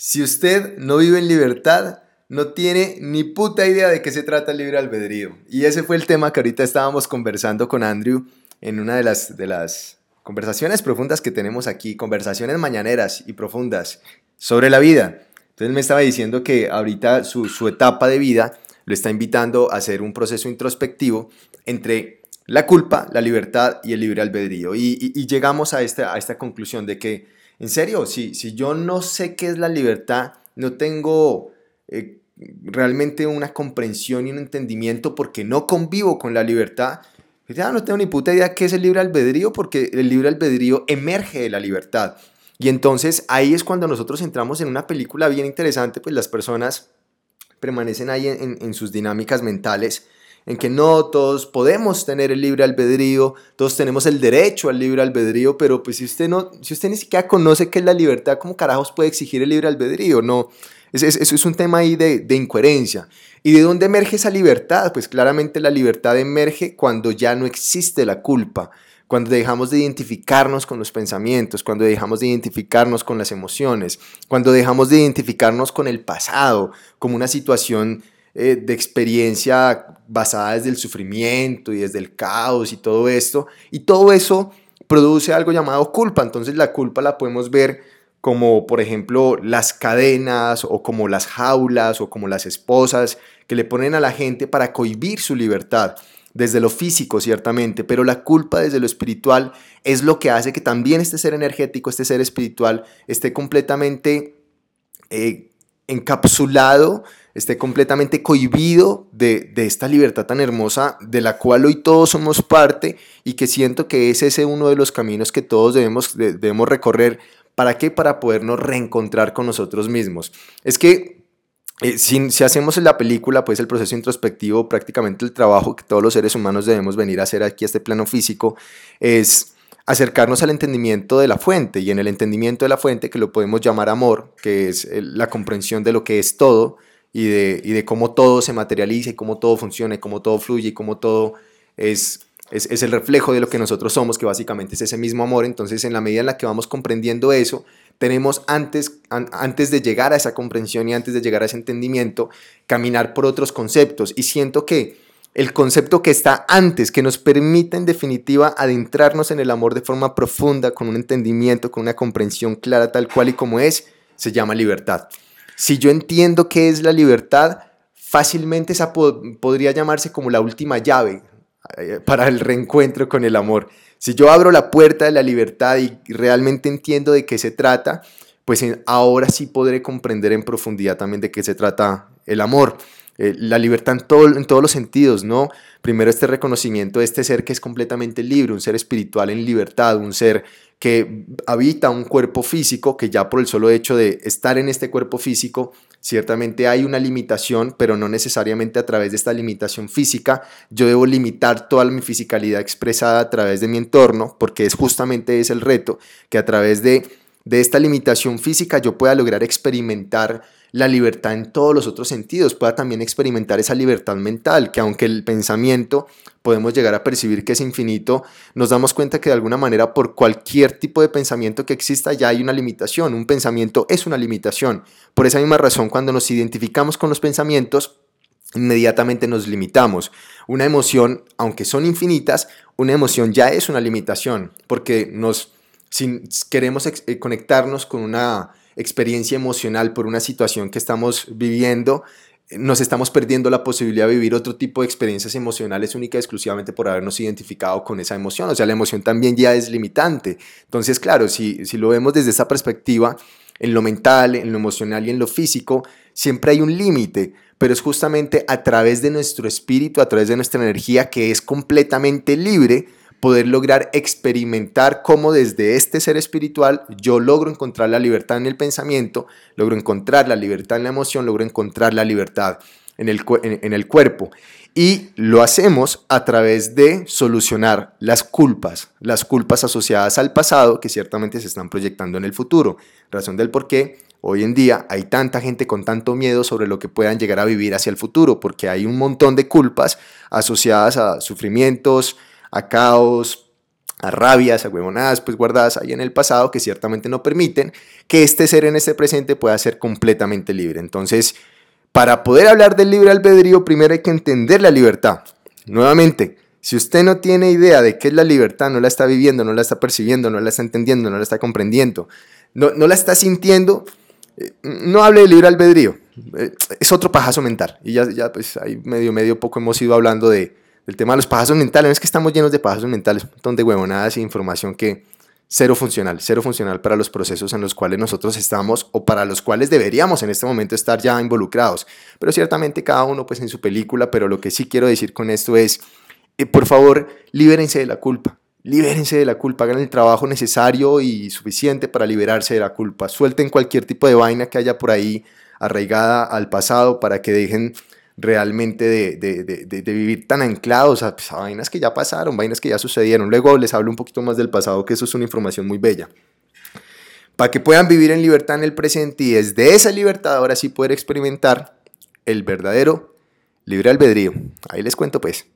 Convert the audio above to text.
Si usted no vive en libertad, no tiene ni puta idea de qué se trata el libre albedrío. Y ese fue el tema que ahorita estábamos conversando con Andrew en una de las, de las conversaciones profundas que tenemos aquí, conversaciones mañaneras y profundas sobre la vida. Entonces me estaba diciendo que ahorita su, su etapa de vida lo está invitando a hacer un proceso introspectivo entre la culpa, la libertad y el libre albedrío. Y, llegamos a esta, a esta conclusión de que en serio, si, si yo no sé qué es la libertad, no tengo eh, realmente una comprensión y un entendimiento porque no convivo con la libertad, ya no tengo ni puta idea qué es el libre albedrío porque el libre albedrío emerge de la libertad. Y entonces ahí es cuando nosotros entramos en una película bien interesante, pues las personas permanecen ahí en sus dinámicas mentales en que no todos podemos tener el libre albedrío, todos tenemos el derecho al libre albedrío, pero pues si usted no, si usted ni siquiera conoce qué es la libertad, ¿cómo carajos puede exigir el libre albedrío? No, eso es, un tema ahí de, de incoherencia. ¿Y de dónde emerge esa libertad? Pues claramente la libertad emerge cuando ya no existe la culpa, cuando dejamos de identificarnos con los pensamientos, cuando dejamos de identificarnos con las emociones, cuando dejamos de identificarnos con el pasado como una situación eh, de experiencia basada desde el sufrimiento y desde el caos y todo esto. Y todo eso produce algo llamado culpa. Entonces la culpa la podemos ver como por ejemplo las cadenas o como las jaulas o como las esposas que le ponen a la gente para cohibir su libertad desde lo físico ciertamente, pero la culpa desde lo espiritual es lo que hace que también este ser energético, este ser espiritual esté completamente eh, encapsulado esté completamente cohibido de, esta libertad tan hermosa de la cual hoy todos somos parte y que siento que es ese uno de los caminos que todos debemos, debemos recorrer. ¿Para qué? Para podernos reencontrar con nosotros mismos. Es que eh, si, si, hacemos en la película, pues el proceso introspectivo, prácticamente el trabajo que todos los seres humanos debemos venir a hacer aquí a este plano físico, es acercarnos al entendimiento de la fuente. Y en el entendimiento de la fuente, que lo podemos llamar amor, que es la comprensión de lo que es todo, y de, y de cómo todo se materializa y cómo todo funciona y cómo todo fluye y cómo todo es, es, el reflejo de lo que nosotros somos, que básicamente es ese mismo amor. Entonces, en la medida en la que vamos comprendiendo eso, tenemos antes, antes de llegar a esa comprensión y antes de llegar a ese entendimiento, caminar por otros conceptos. Y siento que el concepto que está antes, que nos permite en definitiva adentrarnos en el amor de forma profunda, con un entendimiento, con una comprensión clara tal cual y como es, se llama libertad. Si yo entiendo qué es la libertad, fácilmente esa podría llamarse como la última llave eh, para el reencuentro con el amor. Si yo abro la puerta de la libertad y realmente entiendo de qué se trata, pues ahora sí podré comprender en profundidad también de qué se trata el amor. Eh, la libertad en, todo, en todos los sentidos, ¿no? Primero este reconocimiento de este ser que es completamente libre, un ser espiritual en libertad, un ser que habita un cuerpo físico, que ya por el solo hecho de estar en este cuerpo físico, ciertamente hay una limitación, pero no necesariamente a través de esta limitación física. Yo debo limitar toda mi fisicalidad expresada a través de mi entorno, porque es justamente ese el reto, que a través de, de esta limitación física yo pueda lograr experimentar la libertad en todos los otros sentidos, pueda también experimentar esa libertad mental, que aunque el pensamiento podemos llegar a percibir que es infinito, nos damos cuenta que de alguna manera por cualquier tipo de pensamiento que exista ya hay una limitación, un pensamiento es una limitación. Por esa misma razón, cuando nos identificamos con los pensamientos, inmediatamente nos limitamos. Una emoción, aunque son infinitas, una emoción ya es una limitación, porque nos, si queremos eh, conectarnos con una experiencia emocional por una situación que estamos viviendo, nos estamos perdiendo la posibilidad de vivir otro tipo de experiencias emocionales única y exclusivamente por habernos identificado con esa emoción. O sea, la emoción también ya es limitante. Entonces, claro, si, si lo vemos desde esa perspectiva, en lo mental, en lo emocional y en lo físico, siempre hay un límite, pero es justamente a través de nuestro espíritu, a través de nuestra energía que es completamente libre, poder lograr experimentar cómo desde este ser espiritual yo logro encontrar la libertad en el pensamiento, logro encontrar la libertad en la emoción, logro encontrar la libertad en el, en, el cuerpo. Y lo hacemos a través de solucionar las culpas, las culpas asociadas al pasado que ciertamente se están proyectando en el futuro. Razón del por qué hoy en día hay tanta gente con tanto miedo sobre lo que puedan llegar a vivir hacia el futuro, porque hay un montón de culpas asociadas a sufrimientos, a caos, a rabias, a huevonadas, pues guardadas ahí en el pasado que ciertamente no permiten que este ser en este presente pueda ser completamente libre. Entonces, para poder hablar del libre albedrío, primero hay que entender la libertad. Nuevamente, si usted no tiene idea de qué es la libertad, no la está viviendo, no la está percibiendo, no la está entendiendo, no la está comprendiendo, no, no la está sintiendo, eh, no hable de libre albedrío. Eh, es otro pajazo mental. Y ya, ya pues ahí medio, medio poco hemos ido hablando de, del tema de los pajazos mentales. es que estamos llenos de pajazos mentales, un montón de huevonadas e información que cero funcional, cero funcional para los procesos en los cuales nosotros estamos o para los cuales deberíamos en este momento estar ya involucrados. Pero ciertamente cada uno pues en su película, pero lo que sí quiero decir con esto es, eh, por favor, libérense de la culpa. Libérense de la culpa, hagan el trabajo necesario y suficiente para liberarse de la culpa. Suelten cualquier tipo de vaina que haya por ahí arraigada al pasado para que dejen realmente de, vivir tan anclados a, pues, a, vainas que ya pasaron, vainas que ya sucedieron. Luego les hablo un poquito más del pasado, que eso es una información muy bella. Para que puedan vivir en libertad en el presente y desde esa libertad ahora sí poder experimentar el verdadero libre albedrío. Ahí les cuento pues.